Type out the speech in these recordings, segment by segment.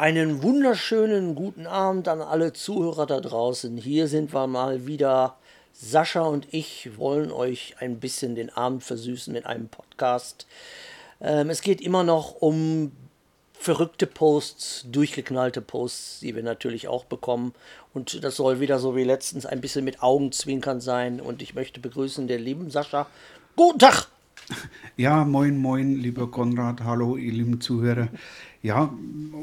Einen wunderschönen guten Abend an alle Zuhörer da draußen. Hier sind wir mal wieder. Sascha und ich wollen euch ein bisschen den Abend versüßen mit einem Podcast. Ähm, es geht immer noch um verrückte Posts, durchgeknallte Posts, die wir natürlich auch bekommen. Und das soll wieder so wie letztens ein bisschen mit Augenzwinkern sein. Und ich möchte begrüßen den lieben Sascha. Guten Tag! Ja, moin, moin, lieber Konrad. Hallo, ihr lieben Zuhörer. Ja,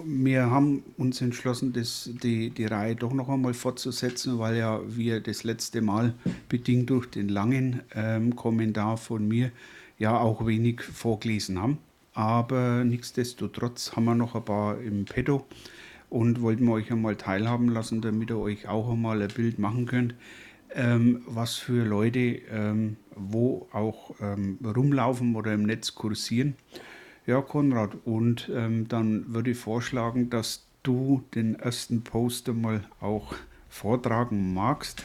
wir haben uns entschlossen, das, die, die Reihe doch noch einmal fortzusetzen, weil ja wir das letzte Mal, bedingt durch den langen ähm, Kommentar von mir, ja auch wenig vorgelesen haben. Aber nichtsdestotrotz haben wir noch ein paar im Petto und wollten wir euch einmal teilhaben lassen, damit ihr euch auch einmal ein Bild machen könnt, ähm, was für Leute ähm, wo auch ähm, rumlaufen oder im Netz kursieren. Ja, Konrad, und ähm, dann würde ich vorschlagen, dass du den ersten Poster mal auch vortragen magst.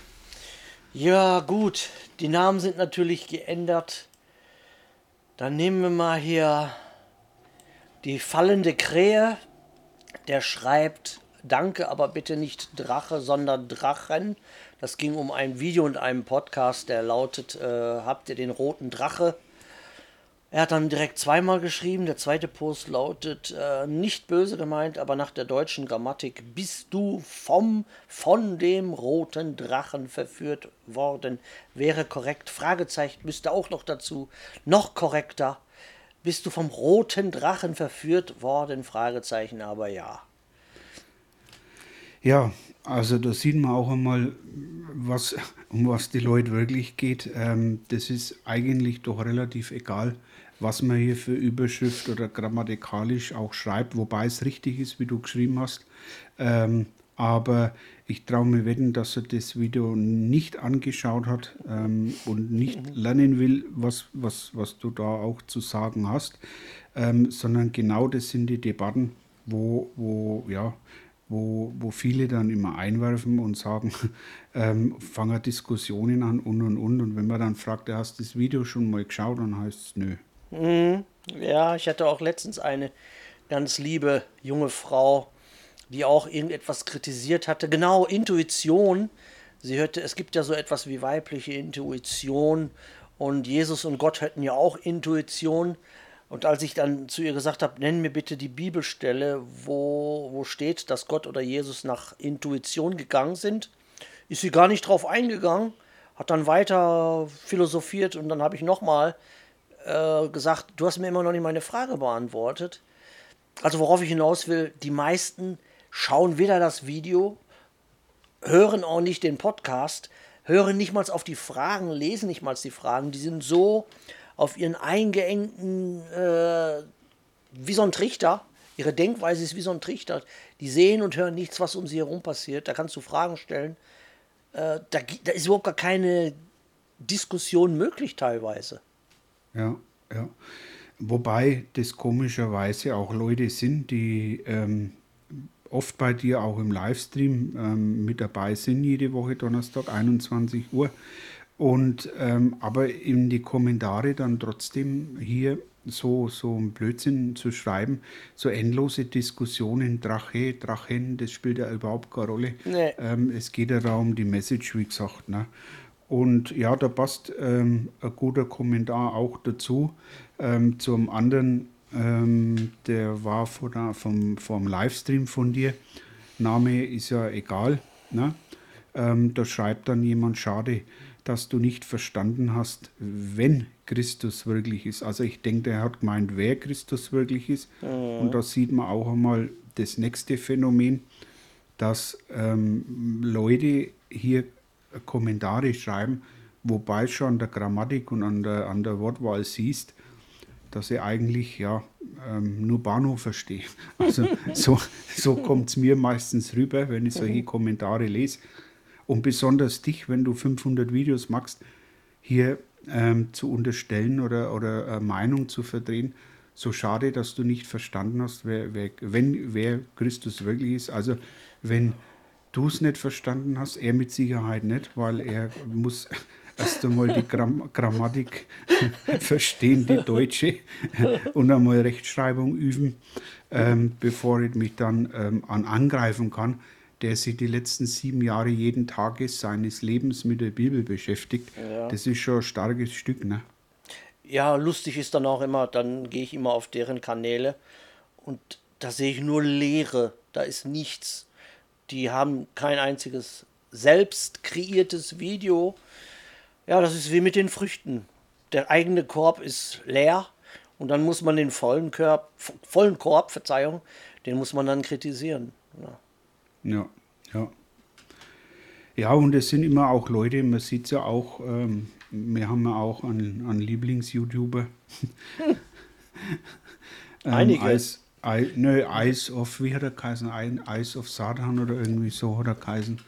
Ja, gut, die Namen sind natürlich geändert. Dann nehmen wir mal hier die fallende Krähe. Der schreibt, danke, aber bitte nicht Drache, sondern Drachen. Das ging um ein Video und einen Podcast, der lautet, äh, habt ihr den roten Drache? Er hat dann direkt zweimal geschrieben. Der zweite Post lautet, äh, nicht böse gemeint, aber nach der deutschen Grammatik, bist du vom, von dem roten Drachen verführt worden? Wäre korrekt. Fragezeichen müsste auch noch dazu. Noch korrekter. Bist du vom roten Drachen verführt worden? Fragezeichen, aber ja. Ja, also da sieht man auch einmal, was, um was die Leute wirklich geht. Ähm, das ist eigentlich doch relativ egal was man hier für Überschrift oder grammatikalisch auch schreibt, wobei es richtig ist, wie du geschrieben hast. Ähm, aber ich traue mir wetten, dass er das Video nicht angeschaut hat ähm, und nicht mhm. lernen will, was, was, was du da auch zu sagen hast, ähm, sondern genau das sind die Debatten, wo, wo, ja, wo, wo viele dann immer einwerfen und sagen, ähm, fangen Diskussionen an und und und. Und wenn man dann fragt, hast du das Video schon mal geschaut, dann heißt es nö. Mhm. Ja, ich hatte auch letztens eine ganz liebe junge Frau, die auch irgendetwas kritisiert hatte. Genau, Intuition. Sie hörte, es gibt ja so etwas wie weibliche Intuition und Jesus und Gott hätten ja auch Intuition. Und als ich dann zu ihr gesagt habe, nenn mir bitte die Bibelstelle, wo, wo steht, dass Gott oder Jesus nach Intuition gegangen sind, ist sie gar nicht drauf eingegangen, hat dann weiter philosophiert und dann habe ich nochmal äh, gesagt, du hast mir immer noch nicht meine Frage beantwortet. Also worauf ich hinaus will, die meisten schauen weder das Video, hören auch nicht den Podcast, hören nicht mal auf die Fragen, lesen nicht mal die Fragen. Die sind so auf ihren eingeengten, äh, wie so ein Trichter. Ihre Denkweise ist wie so ein Trichter. Die sehen und hören nichts, was um sie herum passiert. Da kannst du Fragen stellen. Äh, da, da ist überhaupt gar keine Diskussion möglich teilweise. Ja, ja. Wobei das komischerweise auch Leute sind, die ähm, oft bei dir auch im Livestream ähm, mit dabei sind, jede Woche Donnerstag 21 Uhr. Und ähm, aber in die Kommentare dann trotzdem hier so, so ein Blödsinn zu schreiben, so endlose Diskussionen, Drache, Drachen, das spielt ja überhaupt keine Rolle. Nee. Ähm, es geht ja da um die Message, wie gesagt. Ne? Und ja, da passt ähm, ein guter Kommentar auch dazu. Ähm, zum anderen, ähm, der war vor der, vom, vom Livestream von dir. Name ist ja egal. Ne? Ähm, da schreibt dann jemand, schade, dass du nicht verstanden hast, wenn Christus wirklich ist. Also ich denke, er hat gemeint, wer Christus wirklich ist. Mhm. Und da sieht man auch einmal das nächste Phänomen, dass ähm, Leute hier Kommentare schreiben, wobei schon an der Grammatik und an der, an der Wortwahl siehst, dass ich eigentlich ja ähm, nur Bahnhof verstehe. Also so, so kommt es mir meistens rüber, wenn ich solche Kommentare lese. Und besonders dich, wenn du 500 Videos machst, hier ähm, zu unterstellen oder, oder eine Meinung zu verdrehen, so schade, dass du nicht verstanden hast, wer, wer, wenn, wer Christus wirklich ist. Also wenn du es nicht verstanden hast, er mit Sicherheit nicht, weil er muss erst einmal die Gram Grammatik verstehen, die deutsche, und einmal Rechtschreibung üben, ähm, bevor ich mich dann ähm, an angreifen kann, der sich die letzten sieben Jahre jeden Tag seines Lebens mit der Bibel beschäftigt. Ja. Das ist schon ein starkes Stück, ne? Ja, lustig ist dann auch immer, dann gehe ich immer auf deren Kanäle und da sehe ich nur Leere, da ist nichts. Die haben kein einziges selbst kreiertes Video. Ja, das ist wie mit den Früchten. Der eigene Korb ist leer und dann muss man den vollen Korb, vollen Korb, Verzeihung, den muss man dann kritisieren. Ja, ja. Ja, ja und es sind immer auch Leute, man sieht es ja auch, ähm, wir haben ja auch einen, einen Lieblings-YouTuber. Hm. ähm, Einige. Eis, Eis, nö, Eyes of, wie hat er geheißen? Eyes of Satan oder irgendwie so hat er geheißen.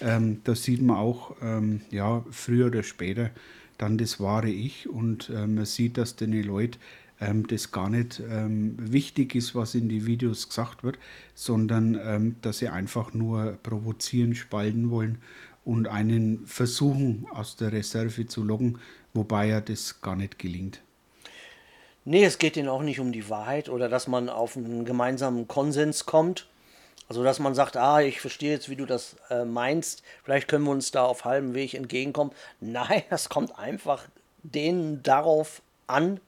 Ähm, da sieht man auch, ähm, ja, früher oder später dann das wahre Ich und äh, man sieht, dass die Leute ähm, das gar nicht ähm, wichtig ist, was in die Videos gesagt wird, sondern ähm, dass sie einfach nur provozieren, spalten wollen und einen versuchen aus der Reserve zu locken, wobei ja das gar nicht gelingt. Nee, es geht ihnen auch nicht um die Wahrheit oder dass man auf einen gemeinsamen Konsens kommt, also, dass man sagt, ah, ich verstehe jetzt, wie du das äh, meinst, vielleicht können wir uns da auf halbem Weg entgegenkommen. Nein, das kommt einfach denen darauf an,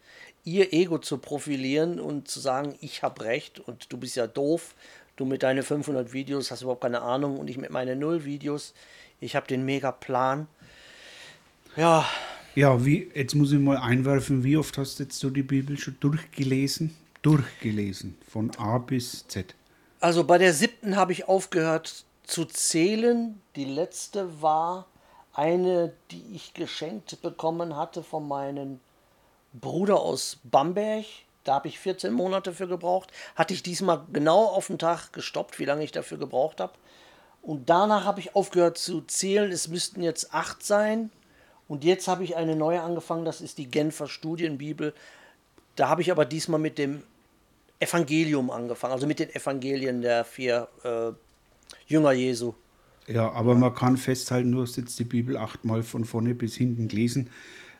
ihr Ego zu profilieren und zu sagen, ich habe recht und du bist ja doof. Du mit deinen 500 Videos hast überhaupt keine Ahnung und ich mit meinen null Videos. Ich habe den mega Plan. Ja. Ja, wie, jetzt muss ich mal einwerfen, wie oft hast du jetzt so die Bibel schon durchgelesen? Durchgelesen, von A bis Z. Also bei der siebten habe ich aufgehört zu zählen. Die letzte war eine, die ich geschenkt bekommen hatte von meinem Bruder aus Bamberg. Da habe ich 14 Monate für gebraucht. Hatte ich diesmal genau auf den Tag gestoppt, wie lange ich dafür gebraucht habe. Und danach habe ich aufgehört zu zählen. Es müssten jetzt acht sein. Und jetzt habe ich eine neue angefangen. Das ist die Genfer Studienbibel. Da habe ich aber diesmal mit dem Evangelium angefangen, also mit den Evangelien der vier äh, Jünger Jesu. Ja, aber man kann festhalten, du hast jetzt die Bibel achtmal von vorne bis hinten gelesen.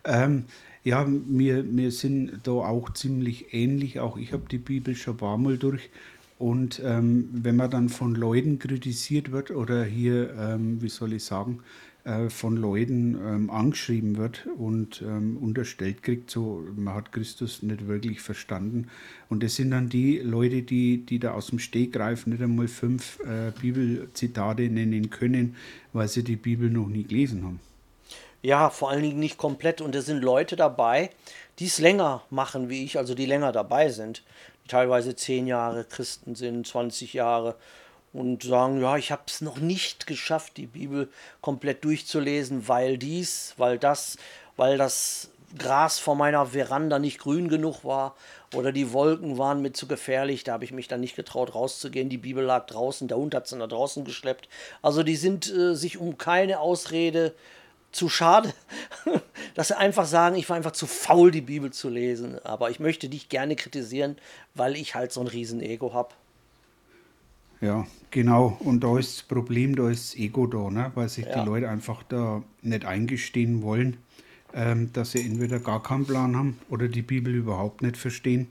Ähm, ja, wir, wir sind da auch ziemlich ähnlich. Auch ich habe die Bibel schon ein paar Mal durch. Und ähm, wenn man dann von Leuten kritisiert wird oder hier, ähm, wie soll ich sagen, äh, von Leuten ähm, angeschrieben wird und ähm, unterstellt kriegt, so man hat Christus nicht wirklich verstanden. Und das sind dann die Leute, die, die da aus dem Stegreif nicht einmal fünf äh, Bibelzitate nennen können, weil sie die Bibel noch nie gelesen haben. Ja, vor allen Dingen nicht komplett. Und es sind Leute dabei, die es länger machen wie ich, also die länger dabei sind, die teilweise zehn Jahre Christen sind, 20 Jahre und sagen, ja, ich habe es noch nicht geschafft, die Bibel komplett durchzulesen, weil dies, weil das, weil das Gras vor meiner Veranda nicht grün genug war oder die Wolken waren mir zu gefährlich, da habe ich mich dann nicht getraut rauszugehen, die Bibel lag draußen, der Hund hat sie nach draußen geschleppt. Also die sind äh, sich um keine Ausrede zu schade, dass sie einfach sagen, ich war einfach zu faul, die Bibel zu lesen. Aber ich möchte dich gerne kritisieren, weil ich halt so ein Riesenego habe. Ja, genau. Und da ist das Problem, da ist das Ego da, ne? weil sich ja. die Leute einfach da nicht eingestehen wollen, ähm, dass sie entweder gar keinen Plan haben oder die Bibel überhaupt nicht verstehen.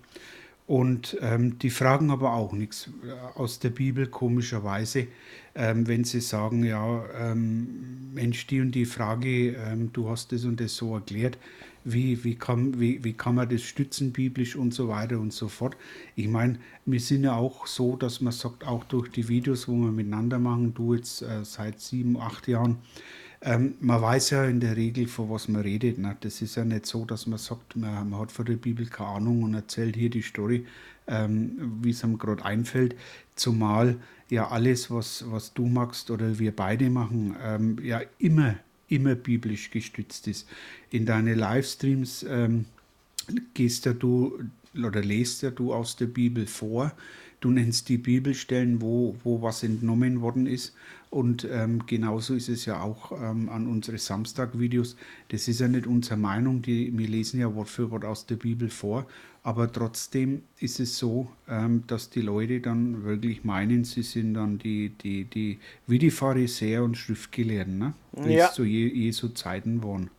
Und ähm, die fragen aber auch nichts äh, aus der Bibel, komischerweise, ähm, wenn sie sagen, ja, ähm, Mensch, die und die Frage, ähm, du hast das und das so erklärt, wie, wie, kann, wie, wie kann man das stützen biblisch und so weiter und so fort. Ich meine, wir sind ja auch so, dass man sagt, auch durch die Videos, wo wir miteinander machen, du jetzt äh, seit sieben, acht Jahren, ähm, man weiß ja in der Regel, von was man redet. Ne? Das ist ja nicht so, dass man sagt, man, man hat von der Bibel keine Ahnung und erzählt hier die Story, ähm, wie es einem gerade einfällt. Zumal ja alles, was, was du machst oder wir beide machen, ähm, ja immer immer biblisch gestützt ist. In deine Livestreams ähm, gehst ja du oder lest ja du aus der Bibel vor. Du nennst die Bibelstellen, wo, wo was entnommen worden ist. Und ähm, genauso ist es ja auch ähm, an unsere Samstag-Videos. Das ist ja nicht unsere Meinung, die, wir lesen ja Wort für Wort aus der Bibel vor. Aber trotzdem ist es so, ähm, dass die Leute dann wirklich meinen, sie sind dann die, die, die wie die Pharisäer und Schriftgelehrten, ne? wie ja. es zu Jesu Zeiten waren.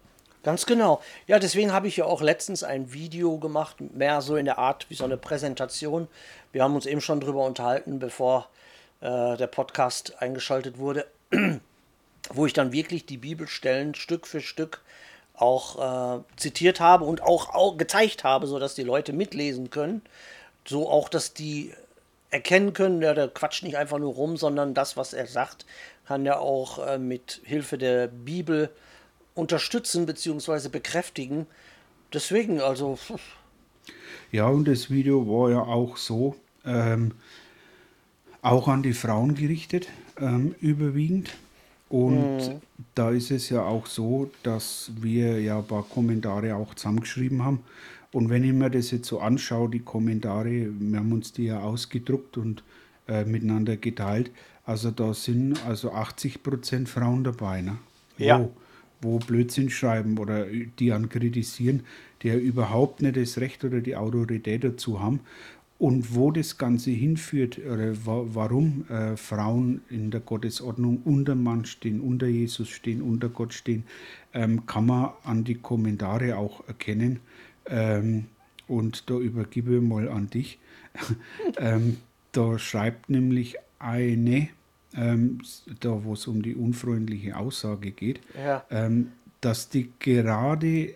Ganz genau. Ja, deswegen habe ich ja auch letztens ein Video gemacht, mehr so in der Art wie so eine Präsentation. Wir haben uns eben schon drüber unterhalten, bevor äh, der Podcast eingeschaltet wurde, wo ich dann wirklich die Bibelstellen Stück für Stück auch äh, zitiert habe und auch, auch gezeigt habe, sodass die Leute mitlesen können. So auch, dass die erkennen können, ja, der quatscht nicht einfach nur rum, sondern das, was er sagt, kann er auch äh, mit Hilfe der Bibel unterstützen bzw. bekräftigen. Deswegen, also. Ja, und das Video war ja auch so, ähm, auch an die Frauen gerichtet, ähm, überwiegend. Und mhm. da ist es ja auch so, dass wir ja ein paar Kommentare auch zusammengeschrieben haben. Und wenn ich mir das jetzt so anschaue, die Kommentare, wir haben uns die ja ausgedruckt und äh, miteinander geteilt. Also da sind also 80 Prozent Frauen dabei. Ne? Ja. Wo, wo Blödsinn schreiben oder die an kritisieren, die ja überhaupt nicht das Recht oder die Autorität dazu haben. Und wo das Ganze hinführt, oder warum äh, Frauen in der Gottesordnung unter Mann stehen, unter Jesus stehen, unter Gott stehen, ähm, kann man an die Kommentare auch erkennen. Ähm, und da übergebe ich mal an dich. ähm, da schreibt nämlich eine, ähm, da wo es um die unfreundliche Aussage geht, ja. ähm, dass die gerade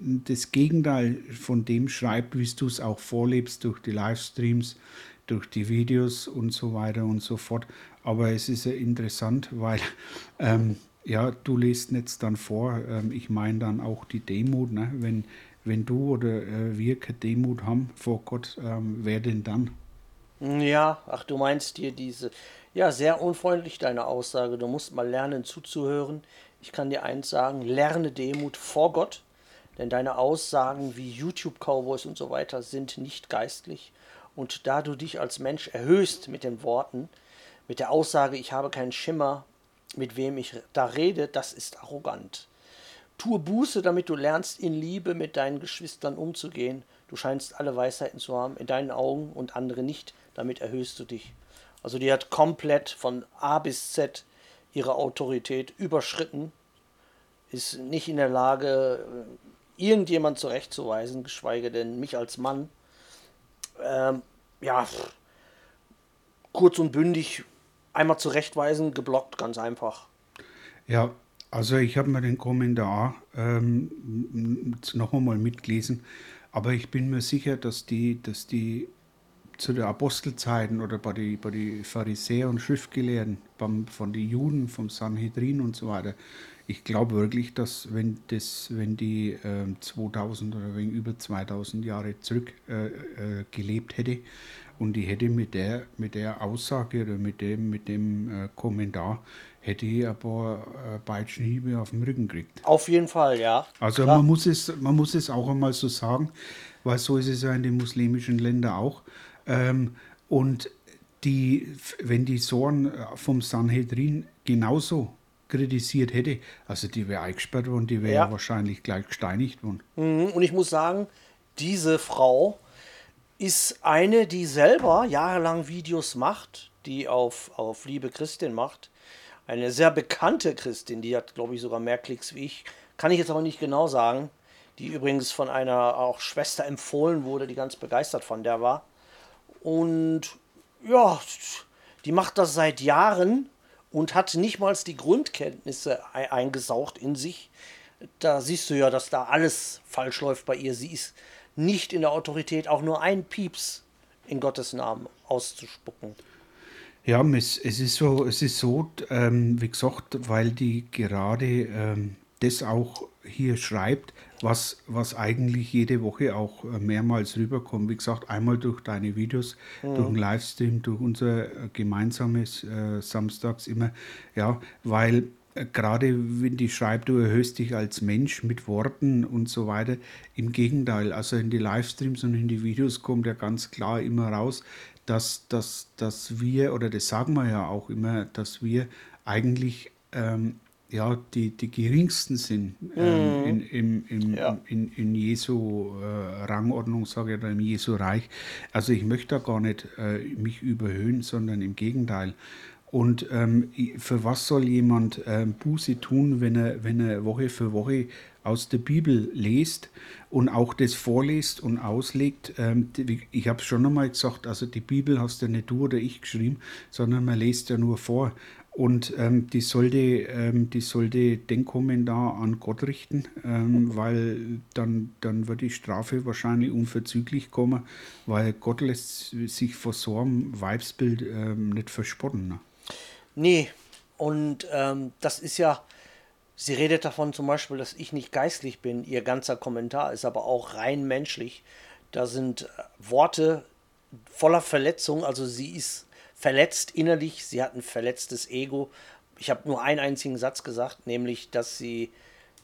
das Gegenteil von dem schreibt, wie du es auch vorlebst durch die Livestreams, durch die Videos und so weiter und so fort. Aber es ist ja interessant, weil ähm, ja, du liest jetzt dann vor, ähm, ich meine dann auch die Demut, ne? wenn, wenn du oder äh, wir keine Demut haben vor Gott, ähm, wer denn dann? Ja, ach, du meinst dir diese, ja, sehr unfreundlich deine Aussage. Du musst mal lernen zuzuhören. Ich kann dir eins sagen, lerne Demut vor Gott, denn deine Aussagen wie YouTube Cowboys und so weiter sind nicht geistlich. Und da du dich als Mensch erhöhst mit den Worten, mit der Aussage, ich habe keinen Schimmer, mit wem ich da rede, das ist arrogant. Tue Buße, damit du lernst, in Liebe mit deinen Geschwistern umzugehen. Du scheinst alle Weisheiten zu haben, in deinen Augen und andere nicht, damit erhöhst du dich. Also die hat komplett von A bis Z ihre Autorität überschritten, ist nicht in der Lage, irgendjemand zurechtzuweisen, geschweige denn mich als Mann. Ähm, ja, kurz und bündig einmal zurechtweisen, geblockt, ganz einfach. Ja, also ich habe mir den Kommentar ähm, noch einmal mitgelesen, aber ich bin mir sicher, dass die, dass die zu den Apostelzeiten oder bei den bei die Pharisäer und Schriftgelehrten, beim, von den Juden, vom Sanhedrin und so weiter. Ich glaube wirklich, dass wenn, das, wenn die äh, 2000 oder wegen über 2000 Jahre zurück äh, äh, gelebt hätte und die hätte mit der, mit der Aussage oder mit dem, mit dem äh, Kommentar hätte ich ein paar äh, Peitschenhiebe auf dem Rücken gekriegt. Auf jeden Fall, ja. Also man muss, es, man muss es auch einmal so sagen, weil so ist es ja in den muslimischen Ländern auch. Ähm, und die, wenn die Sohn äh, vom Sanhedrin genauso kritisiert hätte, also die wäre eingesperrt worden, die wäre ja. wahrscheinlich gleich gesteinigt worden. Mhm, und ich muss sagen, diese Frau ist eine, die selber jahrelang Videos macht, die auf, auf Liebe Christin macht. Eine sehr bekannte Christin, die hat, glaube ich, sogar mehr Klicks wie ich. Kann ich jetzt aber nicht genau sagen. Die übrigens von einer auch Schwester empfohlen wurde, die ganz begeistert von der war. Und ja, die macht das seit Jahren und hat nicht mal die Grundkenntnisse eingesaugt in sich. Da siehst du ja, dass da alles falsch läuft bei ihr. Sie ist nicht in der Autorität, auch nur ein Pieps in Gottes Namen auszuspucken. Ja, es, es ist so, es ist so ähm, wie gesagt, weil die gerade ähm, das auch hier schreibt, was, was eigentlich jede Woche auch äh, mehrmals rüberkommt. Wie gesagt, einmal durch deine Videos, mhm. durch den Livestream, durch unser äh, gemeinsames äh, Samstags immer. Ja, weil äh, gerade wenn die schreibt, du erhöhst dich als Mensch mit Worten und so weiter. Im Gegenteil, also in die Livestreams und in die Videos kommt ja ganz klar immer raus, dass, dass, dass wir, oder das sagen wir ja auch immer, dass wir eigentlich ähm, ja, die, die geringsten sind ähm, mhm. in, in, in, ja. in, in Jesu äh, Rangordnung, sage ich, oder im Jesu Reich. Also ich möchte da gar nicht äh, mich überhöhen, sondern im Gegenteil. Und ähm, für was soll jemand ähm, Buße tun, wenn er, wenn er Woche für Woche aus der Bibel liest und auch das vorliest und auslegt? Ähm, ich habe es schon einmal gesagt, also die Bibel hast ja nicht du oder ich geschrieben, sondern man liest ja nur vor. Und ähm, die, sollte, ähm, die sollte den Kommentar an Gott richten, ähm, weil dann, dann wird die Strafe wahrscheinlich unverzüglich kommen, weil Gott lässt sich vor so einem Weibsbild ähm, nicht verspotten. Ne? Nee, und ähm, das ist ja, sie redet davon zum Beispiel, dass ich nicht geistlich bin. Ihr ganzer Kommentar ist aber auch rein menschlich. Da sind äh, Worte voller Verletzung, also sie ist verletzt innerlich, sie hat ein verletztes Ego. Ich habe nur einen einzigen Satz gesagt, nämlich, dass sie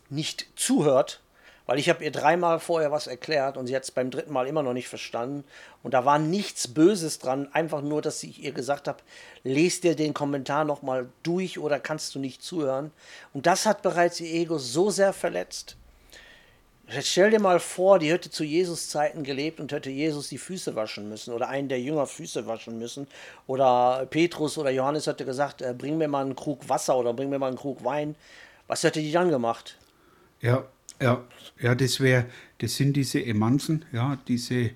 nicht zuhört, weil ich habe ihr dreimal vorher was erklärt und sie hat es beim dritten Mal immer noch nicht verstanden. Und da war nichts Böses dran, einfach nur, dass ich ihr gesagt habe, lest dir den Kommentar nochmal durch oder kannst du nicht zuhören. Und das hat bereits ihr Ego so sehr verletzt, Jetzt stell dir mal vor, die hätte zu Jesus Zeiten gelebt und hätte Jesus die Füße waschen müssen oder einen der Jünger Füße waschen müssen. Oder Petrus oder Johannes hätte gesagt, äh, bring mir mal einen Krug Wasser oder bring mir mal einen Krug Wein. Was hätte die dann gemacht? Ja, ja, ja, das wäre, das sind diese Emanzen, ja, diese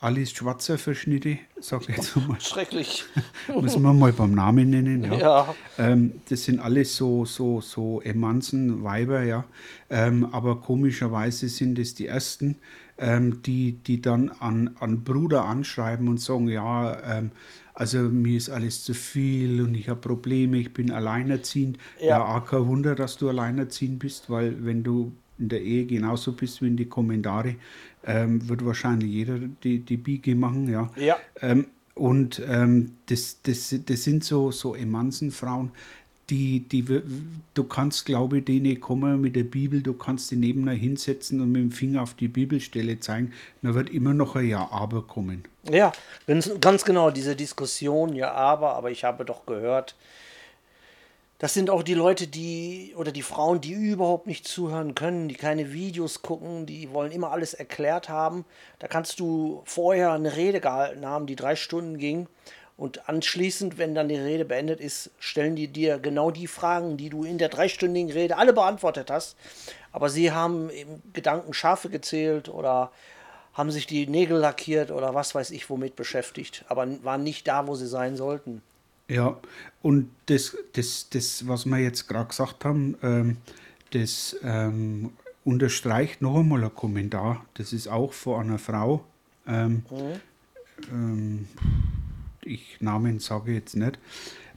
Alice Schwarzer Verschnitte, sag ich jetzt mal. Schrecklich. Müssen wir mal beim Namen nennen. Ja. ja. Ähm, das sind alles so, so, so Emanzen, Weiber, ja. Ähm, aber komischerweise sind es die ersten, ähm, die, die dann an, an Bruder anschreiben und sagen, ja, ähm, also mir ist alles zu viel und ich habe Probleme, ich bin alleinerziehend. Ja, ja kein Wunder, dass du alleinerziehend bist, weil wenn du in der Ehe genauso bist wie in die Kommentare, ähm, wird wahrscheinlich jeder die, die Biege machen, ja. ja. Ähm, und ähm, das, das, das sind so, so Emanzenfrauen, die, die, du kannst, glaube ich, denen kommen mit der Bibel, du kannst die nebeneinander hinsetzen und mit dem Finger auf die Bibelstelle zeigen, dann wird immer noch ein Ja, aber kommen. Ja, ganz genau, diese Diskussion, Ja, aber, aber ich habe doch gehört, das sind auch die Leute, die oder die Frauen, die überhaupt nicht zuhören können, die keine Videos gucken, die wollen immer alles erklärt haben. Da kannst du vorher eine Rede gehalten haben, die drei Stunden ging. Und anschließend, wenn dann die Rede beendet ist, stellen die dir genau die Fragen, die du in der dreistündigen Rede alle beantwortet hast. Aber sie haben im Gedanken Schafe gezählt oder haben sich die Nägel lackiert oder was weiß ich womit beschäftigt, aber waren nicht da, wo sie sein sollten. Ja, und das, das, das was wir jetzt gerade gesagt haben, ähm, das ähm, unterstreicht noch einmal ein Kommentar. Das ist auch von einer Frau. Ähm, mhm. ich Namen sage jetzt nicht.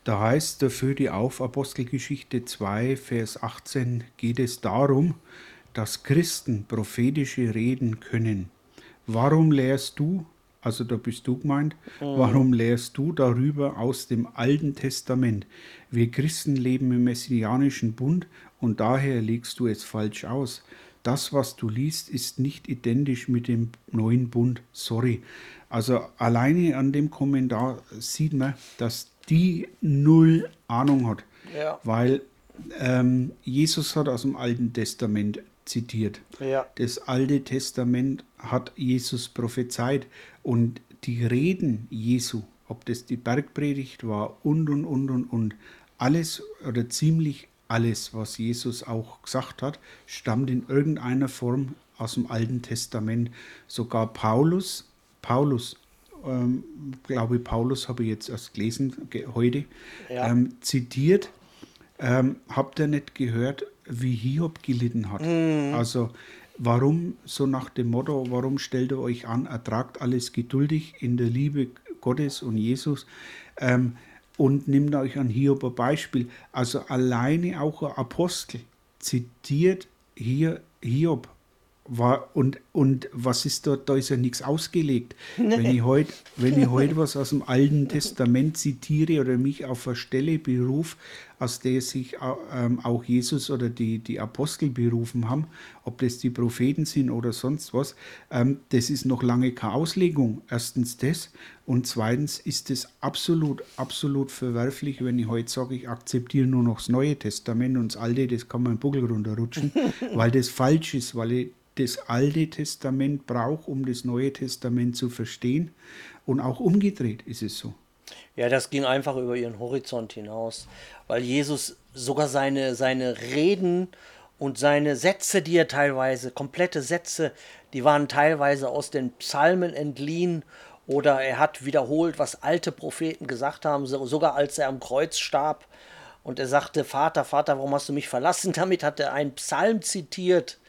Da heißt dafür die auf Apostelgeschichte 2, Vers 18 geht es darum, dass Christen prophetische reden können. Warum lehrst du, also da bist du gemeint, mhm. warum lehrst du darüber aus dem Alten Testament? Wir Christen leben im messianischen Bund und daher legst du es falsch aus. Das, was du liest, ist nicht identisch mit dem neuen Bund. Sorry. Also alleine an dem Kommentar sieht man, dass die null Ahnung hat. Ja. Weil ähm, Jesus hat aus dem Alten Testament zitiert. Ja. Das Alte Testament hat Jesus prophezeit und die Reden Jesu, ob das die Bergpredigt war und und und und und, alles oder ziemlich alles, was Jesus auch gesagt hat, stammt in irgendeiner Form aus dem Alten Testament. Sogar Paulus, Paulus, ähm, glaube Paulus habe ich jetzt erst gelesen heute, ja. ähm, zitiert, ähm, habt ihr nicht gehört, wie Hiob gelitten hat? Mhm. Also Warum, so nach dem Motto, warum stellt ihr euch an, ertragt alles geduldig in der Liebe Gottes und Jesus ähm, und nimmt euch an Hiob ein Beispiel. Also alleine auch ein Apostel zitiert hier Hiob. War, und, und was ist dort? Da ist ja nichts ausgelegt. Nee. Wenn ich heute heut was aus dem Alten Testament zitiere oder mich auf eine Stelle berufe, aus der sich ähm, auch Jesus oder die, die Apostel berufen haben, ob das die Propheten sind oder sonst was, ähm, das ist noch lange keine Auslegung. Erstens das und zweitens ist es absolut, absolut verwerflich, wenn ich heute sage, ich akzeptiere nur noch das Neue Testament und das Alte, das kann man im Buckel runterrutschen, weil das falsch ist, weil ich das Alte Testament brauche, um das Neue Testament zu verstehen und auch umgedreht ist es so. Ja, das ging einfach über ihren Horizont hinaus, weil Jesus sogar seine, seine Reden und seine Sätze, die er teilweise, komplette Sätze, die waren teilweise aus den Psalmen entliehen oder er hat wiederholt, was alte Propheten gesagt haben, sogar als er am Kreuz starb und er sagte, Vater, Vater, warum hast du mich verlassen? Damit hat er einen Psalm zitiert.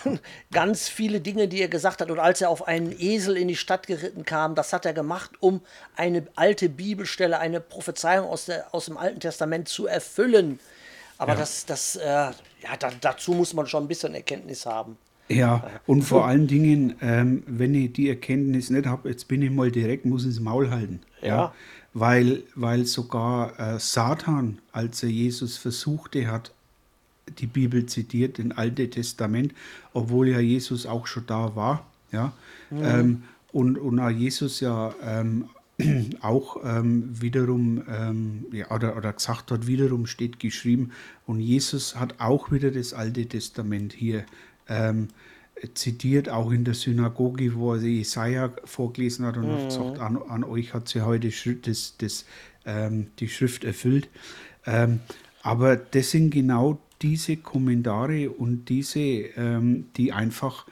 Ganz viele Dinge, die er gesagt hat. Und als er auf einen Esel in die Stadt geritten kam, das hat er gemacht, um eine alte Bibelstelle, eine Prophezeiung aus, der, aus dem Alten Testament zu erfüllen. Aber ja. das, das, äh, ja, da, dazu muss man schon ein bisschen Erkenntnis haben. Ja, und vor allen Dingen, ähm, wenn ich die Erkenntnis nicht habe, jetzt bin ich mal direkt, muss ich das Maul halten. Ja. ja weil, weil sogar äh, Satan, als er Jesus versuchte hat, die Bibel zitiert, den Alte Testament, obwohl ja Jesus auch schon da war, ja, mhm. ähm, und, und auch Jesus ja ähm, auch ähm, wiederum, ähm, ja, oder, oder gesagt hat, wiederum steht geschrieben, und Jesus hat auch wieder das Alte Testament hier ähm, zitiert, auch in der Synagoge, wo er Jesaja vorgelesen hat und mhm. hat gesagt, an, an, euch hat sie heute das, das, ähm, die Schrift erfüllt. Aber das sind genau diese Kommentare und diese, ähm, die einfach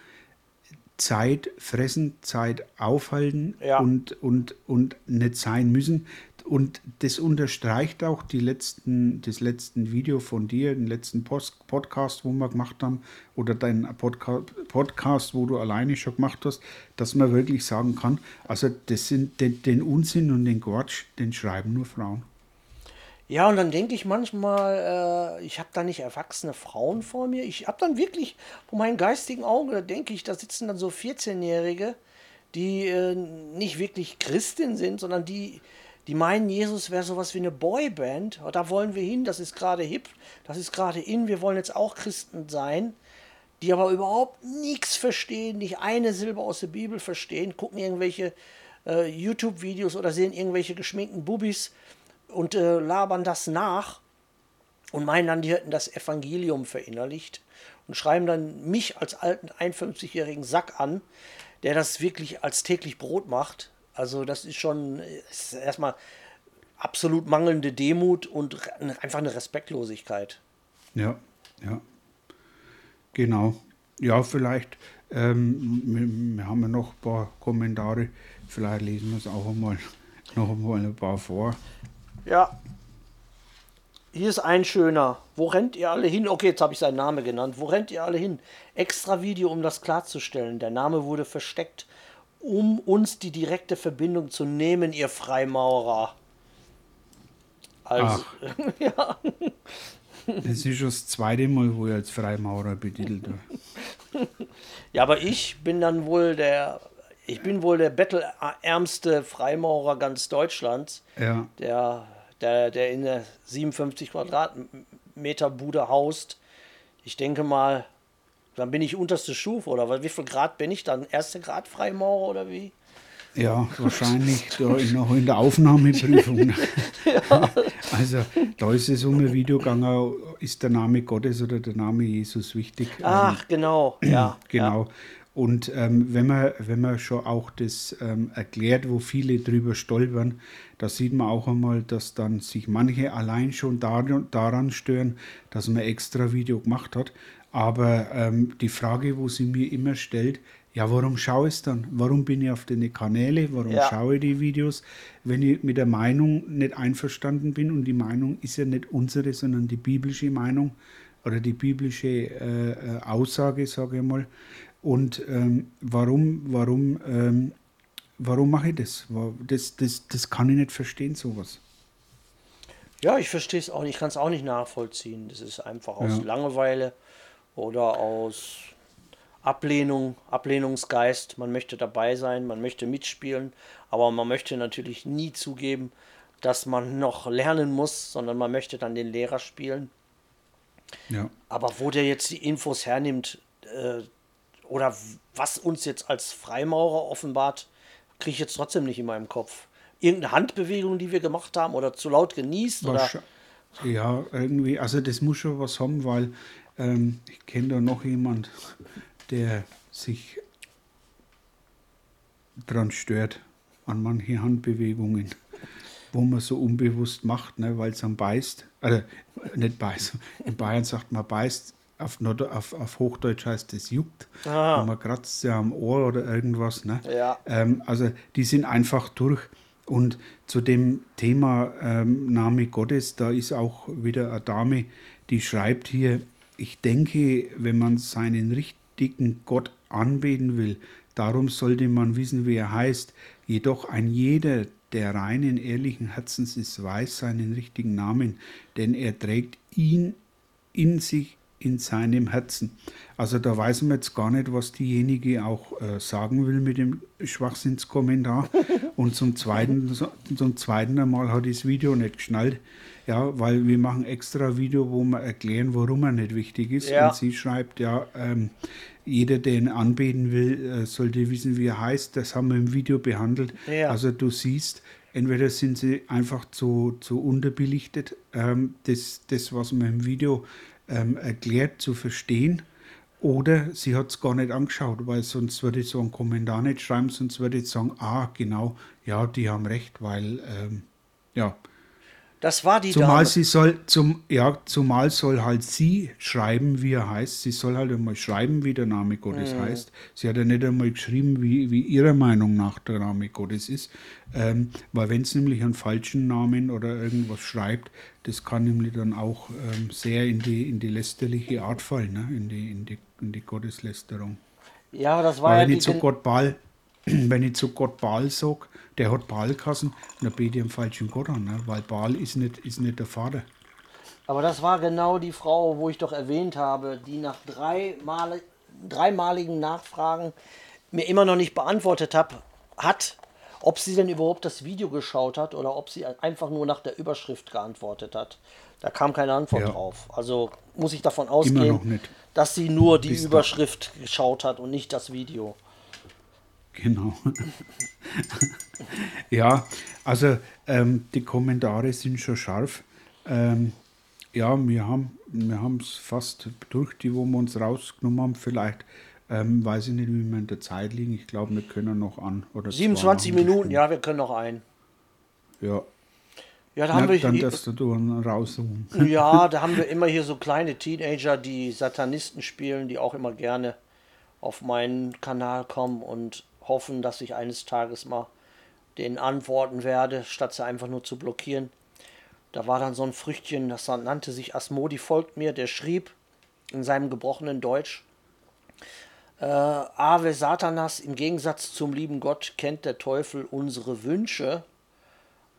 Zeit fressen, Zeit aufhalten ja. und, und, und nicht sein müssen. Und das unterstreicht auch die letzten, das letzten Video von dir, den letzten Post Podcast, wo wir gemacht haben, oder dein Podca Podcast, wo du alleine schon gemacht hast, dass man wirklich sagen kann, also das sind den, den Unsinn und den Quatsch, den schreiben nur Frauen. Ja, und dann denke ich manchmal, äh, ich habe da nicht erwachsene Frauen vor mir. Ich habe dann wirklich vor meinen geistigen Augen, da denke ich, da sitzen dann so 14-Jährige, die äh, nicht wirklich Christin sind, sondern die, die meinen, Jesus wäre sowas wie eine Boyband. Da wollen wir hin, das ist gerade hip, das ist gerade in, wir wollen jetzt auch Christen sein. Die aber überhaupt nichts verstehen, nicht eine Silbe aus der Bibel verstehen, gucken irgendwelche äh, YouTube-Videos oder sehen irgendwelche geschminkten Bubis und äh, labern das nach und meinen dann, die hätten das Evangelium verinnerlicht und schreiben dann mich als alten 51-jährigen Sack an, der das wirklich als täglich Brot macht. Also das ist schon ist erstmal absolut mangelnde Demut und einfach eine Respektlosigkeit. Ja, ja. Genau. Ja, vielleicht, ähm, wir, wir haben ja noch ein paar Kommentare, vielleicht lesen wir es auch einmal noch einmal ein paar vor. Ja. Hier ist ein schöner. Wo rennt ihr alle hin? Okay, jetzt habe ich seinen Namen genannt. Wo rennt ihr alle hin? Extra Video, um das klarzustellen. Der Name wurde versteckt, um uns die direkte Verbindung zu nehmen, ihr Freimaurer. Also, ja. Das ist schon das zweite Mal, wo ich als Freimaurer betitelt wird. ja, aber ich bin dann wohl der ich bin wohl der bettelärmste Freimaurer ganz Deutschlands, ja. der, der, der in der 57 Quadratmeter Bude haust. Ich denke mal, dann bin ich unterste Stufe oder wie viel Grad bin ich dann? Erste Grad Freimaurer oder wie? Ja, wahrscheinlich noch in der Aufnahmeprüfung. ja. Also da ist es um ein Video gegangen, ist der Name Gottes oder der Name Jesus wichtig? Ach, genau, ja. Genau. Ja. Und ähm, wenn, man, wenn man schon auch das ähm, erklärt, wo viele drüber stolpern, da sieht man auch einmal, dass dann sich manche allein schon daran, daran stören, dass man extra Video gemacht hat. Aber ähm, die Frage, wo sie mir immer stellt, ja, warum schaue ich es dann? Warum bin ich auf den Kanäle? Warum ja. schaue ich die Videos, wenn ich mit der Meinung nicht einverstanden bin? Und die Meinung ist ja nicht unsere, sondern die biblische Meinung oder die biblische äh, äh Aussage, sage ich mal. Und ähm, warum, warum, ähm, warum mache ich das? das? Das das kann ich nicht verstehen, sowas. Ja, ich verstehe es auch nicht, ich kann es auch nicht nachvollziehen. Das ist einfach aus ja. Langeweile oder aus Ablehnung, Ablehnungsgeist. Man möchte dabei sein, man möchte mitspielen, aber man möchte natürlich nie zugeben, dass man noch lernen muss, sondern man möchte dann den Lehrer spielen. Ja. Aber wo der jetzt die Infos hernimmt, äh, oder was uns jetzt als Freimaurer offenbart, kriege ich jetzt trotzdem nicht in meinem Kopf. Irgendeine Handbewegung, die wir gemacht haben oder zu laut genießt? Oder? Ja, irgendwie, also das muss schon was haben, weil ähm, ich kenne da noch jemand, der sich dran stört, an manche Handbewegungen. wo man so unbewusst macht, ne, weil es am beißt. Also nicht beißt. In Bayern sagt man beißt. Auf, Nord auf, auf Hochdeutsch heißt es juckt. Und man kratzt ja am Ohr oder irgendwas. Ne? Ja. Ähm, also die sind einfach durch. Und zu dem Thema ähm, Name Gottes, da ist auch wieder eine Dame, die schreibt hier, ich denke, wenn man seinen richtigen Gott anbeten will, darum sollte man wissen, wie er heißt. Jedoch ein jeder, der reinen, ehrlichen Herzens ist, weiß seinen richtigen Namen, denn er trägt ihn in sich, in seinem Herzen. Also da weiß man jetzt gar nicht, was diejenige auch äh, sagen will mit dem Schwachsinnskommentar. Und zum zweiten, zum zweiten einmal hat das Video nicht geschnallt. Ja, weil wir machen extra Video, wo wir erklären, warum er nicht wichtig ist. Ja. Und sie schreibt, ja, ähm, jeder, der ihn anbeten will, äh, sollte wissen, wie er heißt. Das haben wir im Video behandelt. Ja. Also du siehst, entweder sind sie einfach zu, zu unterbelichtet, ähm, das, das, was man im Video ähm, erklärt, zu verstehen. Oder sie hat es gar nicht angeschaut, weil sonst würde ich so einen Kommentar nicht schreiben, sonst würde ich sagen, ah, genau, ja, die haben recht, weil, ähm, ja, Das war die Zumal Dame. sie soll, zum, ja, zumal soll halt sie schreiben, wie er heißt. Sie soll halt einmal schreiben, wie der Name Gottes Mhm. heißt. Sie hat ja nicht einmal geschrieben, wie, wie ihrer Meinung nach der Name Gottes ist. Ähm, weil wenn es nämlich einen falschen Namen oder irgendwas schreibt, das kann nämlich dann auch ähm, sehr in die, in die lästerliche Art fallen, ne? in, die, in, die, in die Gotteslästerung. Ja, das war Weil ja ich zu gen- Gott Baal, wenn ich zu Gott Baal sage, der hat Baal kassen, dann bete ich einen falschen Gott an, ne? weil Baal ist nicht, ist nicht der Vater. Aber das war genau die Frau, wo ich doch erwähnt habe, die nach drei Male, dreimaligen Nachfragen mir immer noch nicht beantwortet hab, hat, ob sie denn überhaupt das Video geschaut hat oder ob sie einfach nur nach der Überschrift geantwortet hat. Da kam keine Antwort Ja. drauf. Also muss ich davon ausgehen, dass sie nur die Bis da- Überschrift geschaut hat und nicht das Video. Genau. ja, also ähm, die Kommentare sind schon scharf. Ähm, ja, wir haben wir es fast durch, die wo wir uns rausgenommen haben. Vielleicht ähm, weiß ich nicht, wie wir in der Zeit liegen. Ich glaube, wir können noch an. Oder zwei 27 haben wir Minuten, bestimmt. ja, wir können noch ein. Ja, Ja, da Na, haben wir dann darfst du einen raussuchen. Ja, da haben wir immer hier so kleine Teenager, die Satanisten spielen, die auch immer gerne auf meinen Kanal kommen und hoffen, dass ich eines Tages mal denen antworten werde, statt sie einfach nur zu blockieren. Da war dann so ein Früchtchen, das nannte sich Asmodi folgt mir, der schrieb in seinem gebrochenen Deutsch, äh, Ave Satanas, im Gegensatz zum lieben Gott kennt der Teufel unsere Wünsche.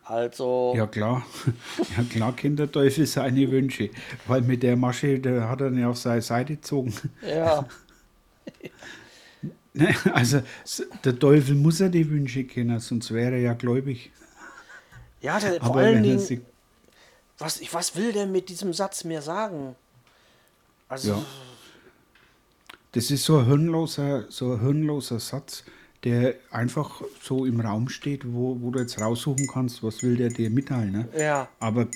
Also, Ja klar, ja klar kennt der Teufel seine Wünsche, weil mit der Masche, der hat er ja auf seine Seite gezogen. ja. Ne, Also der Teufel muss ja die Wünsche kennen, sonst wäre er ja gläubig. Ja, der, vor Aber allen wenn er Dingen, sich, was, was will der mit diesem Satz mir sagen? Also, Ja. das ist so ein hirnloser, so ein hirnloser Satz, der einfach so im Raum steht, wo, wo du jetzt raussuchen kannst, was will der dir mitteilen. Ne? ja, Aber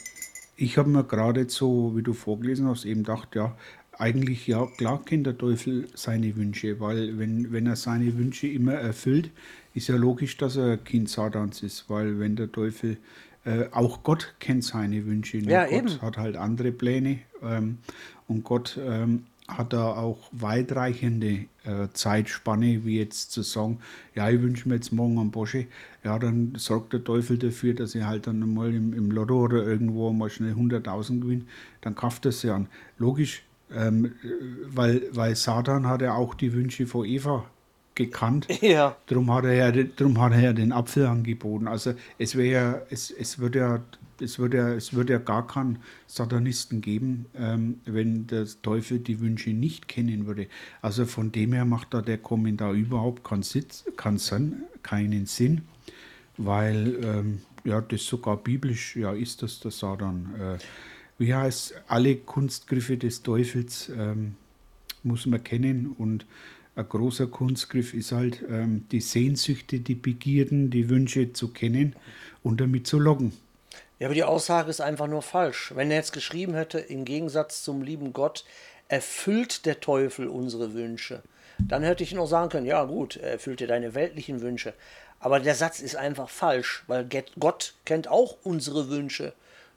ich habe mir gerade so, wie du vorgelesen hast, eben gedacht, ja, eigentlich ja, klar kennt der Teufel seine Wünsche, weil wenn, wenn er seine Wünsche immer erfüllt, ist ja logisch, dass er Kind Satans ist, weil wenn der Teufel, äh, auch Gott kennt seine Wünsche, nur Ja, Gott eben. hat halt andere Pläne ähm, und Gott ähm, hat da auch weitreichende äh, Zeitspanne, wie jetzt zu sagen, ja, ich wünsche mir jetzt morgen einen Bosche, ja, dann sorgt der Teufel dafür, dass ich halt dann mal im, im Lotto oder irgendwo mal schnell 100.000 gewinne, dann kauft er sie an. Logisch, ähm, weil, weil Satan hat ja auch die Wünsche von Eva gekannt. ja, Darum hat er ja, drum hat er ja den Apfel angeboten. Also es wäre ja, es, es würde ja, es würde ja, es würde ja gar keinen Satanisten geben, ähm, wenn der Teufel die Wünsche nicht kennen würde. Also von dem her macht da der Kommentar überhaupt keinen, Sitz, keinen, Sinn, keinen Sinn, weil ähm, ja das sogar biblisch ja ist, dass der Satan, äh, wie heißt alle Kunstgriffe des Teufels ähm, muss man kennen und ein großer Kunstgriff ist halt ähm, die Sehnsüchte, die Begierden, die Wünsche zu kennen und damit zu loggen. Ja, aber die Aussage ist einfach nur falsch. Wenn er jetzt geschrieben hätte, im Gegensatz zum lieben Gott, erfüllt der Teufel unsere Wünsche, dann hätte ich noch sagen können, ja gut, er erfüllt dir deine weltlichen Wünsche. Aber der Satz ist einfach falsch, weil Gott kennt auch unsere Wünsche,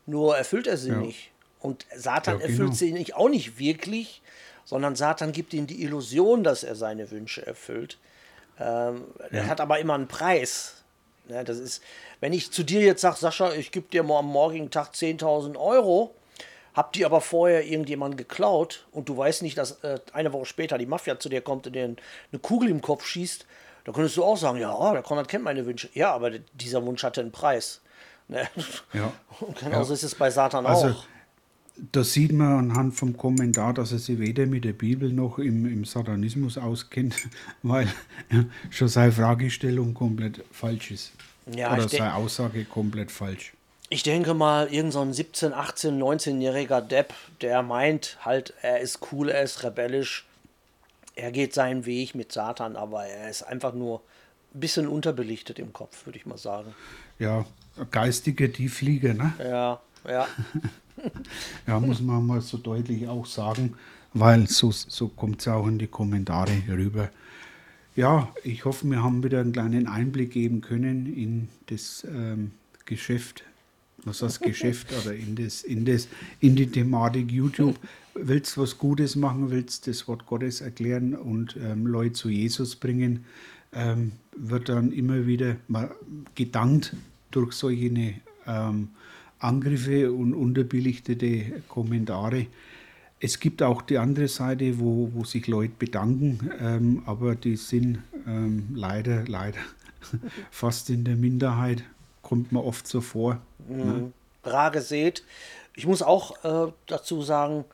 nur erfüllt er sie ja. nicht. Und Satan ja, genau. erfüllt sie nicht, auch nicht wirklich, sondern Satan gibt ihm die Illusion, dass er seine Wünsche erfüllt. Ähm, ja. Er hat aber immer einen Preis. Ja, das ist, wenn ich zu dir jetzt sage, Sascha, ich gebe dir am morgigen Tag 10.000 Euro, hab die aber vorher irgendjemand geklaut und du weißt nicht, dass äh, eine Woche später die Mafia zu dir kommt und dir eine Kugel im Kopf schießt, da könntest du auch sagen, ja, der Konrad kennt meine Wünsche. Ja, aber dieser Wunsch hatte einen Preis. Ne? Ja. Und genauso ja. ist es bei Satan also, auch. Da sieht man anhand vom Kommentar, dass er sich weder mit der Bibel noch im, im Satanismus auskennt, weil ja, schon seine Fragestellung komplett falsch ist. Ja, Oder seine Aussage komplett falsch. Ich denke mal, irgend so ein 17, 18, 19-jähriger Depp, der meint halt, er ist cool, er ist rebellisch, er geht seinen Weg mit Satan, aber er ist einfach nur ein bisschen unterbelichtet im Kopf, würde ich mal sagen. Ja, geistige Tiefflieger, ne? Ja, ja. ja, muss man mal so deutlich auch sagen, weil so, so kommt es auch in die Kommentare rüber. Ja, ich hoffe, wir haben wieder einen kleinen Einblick geben können in das ähm, Geschäft, was das Geschäft oder in, das, in, das, in die Thematik YouTube. Willst du was Gutes machen, willst das Wort Gottes erklären und ähm, Leute zu Jesus bringen, ähm, wird dann immer wieder mal gedankt durch solche ähm, Angriffe und unterbelichtete Kommentare. Es gibt auch die andere Seite, wo, wo sich Leute bedanken, ähm, aber die sind ähm, leider, leider fast in der Minderheit, kommt mir oft so vor. Mhm. Ne? Rar. Ich muss auch äh, dazu sagen,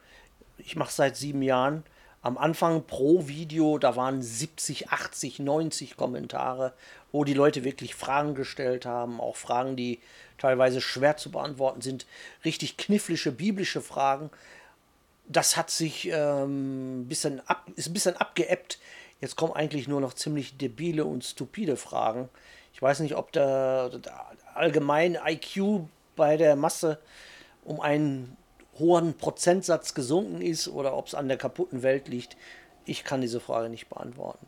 ich mache seit sieben Jahren. Am Anfang pro Video, da waren 70, 80, 90 Kommentare, wo die Leute wirklich Fragen gestellt haben, auch Fragen, die teilweise schwer zu beantworten sind, richtig knifflige biblische Fragen. Das hat sich ähm, bisschen ab, ist ein bisschen abgeebbt. Jetzt kommen eigentlich nur noch ziemlich debile und stupide Fragen. Ich weiß nicht, ob der, der allgemeine IQ bei der Masse um einen hohen Prozentsatz gesunken ist oder ob es an der kaputten Welt liegt. Ich kann diese Frage nicht beantworten.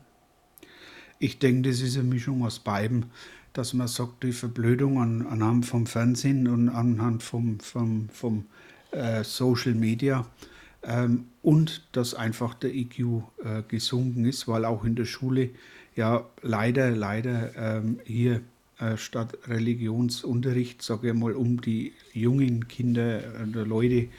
Ich denke, das ist eine Mischung aus beiden dass man sagt, die Verblödung an, anhand vom Fernsehen und anhand vom, vom, vom äh, Social Media ähm, und dass einfach der IQ äh, gesunken ist, weil auch in der Schule ja leider, leider ähm, hier statt Religionsunterricht, sage ich mal, um die jungen Kinder oder Leute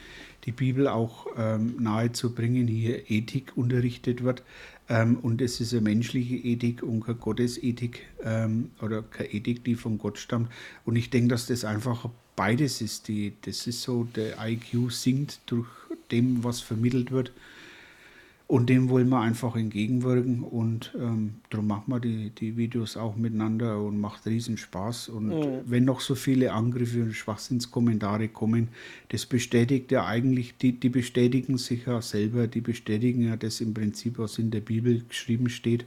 die Bibel auch ähm, nahe zu bringen, hier Ethik unterrichtet wird. Ähm, und es ist eine menschliche Ethik und keine Gottesethik ähm, oder keine Ethik, die von Gott stammt. Und ich denke, dass das einfach beides ist. Die, das ist so, der IQ sinkt durch dem, was vermittelt wird. Und dem wollen wir einfach entgegenwirken und ähm, darum machen wir die, die Videos auch miteinander und macht riesen Spaß. Und mhm. wenn noch so viele Angriffe und Schwachsinnskommentare kommen, das bestätigt ja eigentlich, die, die bestätigen sich ja selber, die bestätigen ja das im Prinzip, was in der Bibel geschrieben steht.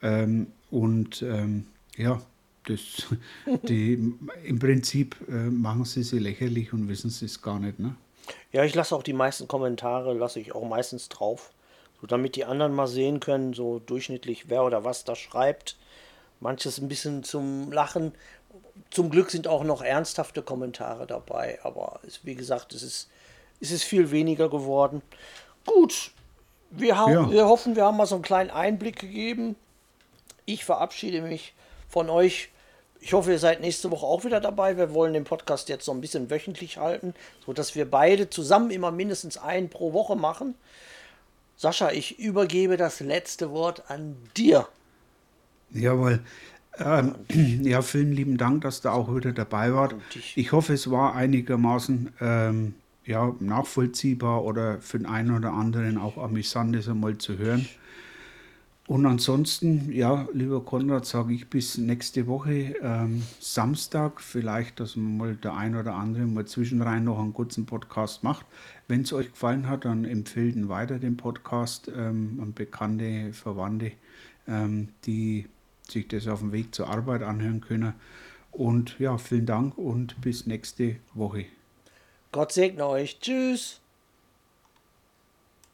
Ähm, und ähm, ja, das, die, im Prinzip äh, machen sie sie lächerlich und wissen sie es gar nicht. Ne? Ja, ich lasse auch die meisten Kommentare, lasse ich auch meistens drauf so damit die anderen mal sehen können, so durchschnittlich wer oder was da schreibt. Manches ein bisschen zum Lachen. Zum Glück sind auch noch ernsthafte Kommentare dabei, aber es, wie gesagt, es ist, es ist viel weniger geworden. Gut, wir, haben, ja. wir hoffen, wir haben mal so einen kleinen Einblick gegeben. Ich verabschiede mich von euch. Ich hoffe, ihr seid nächste Woche auch wieder dabei. Wir wollen den Podcast jetzt so ein bisschen wöchentlich halten, sodass wir beide zusammen immer mindestens einen pro Woche machen. Sascha, ich übergebe das letzte Wort an dir. Jawohl. Ähm, ja, vielen lieben Dank, dass du auch wieder dabei warst. Ich hoffe, es war einigermaßen ähm, ja, nachvollziehbar oder für den einen oder anderen auch amüsant, das einmal zu hören. Und ansonsten, ja, lieber Konrad, sage ich bis nächste Woche ähm, Samstag. Vielleicht, dass mal der ein oder andere mal zwischenrein noch einen kurzen Podcast macht. Wenn es euch gefallen hat, dann empfehlt weiter den Podcast ähm, an Bekannte, Verwandte, ähm, die sich das auf dem Weg zur Arbeit anhören können. Und ja, vielen Dank und bis nächste Woche. Gott segne euch. Tschüss.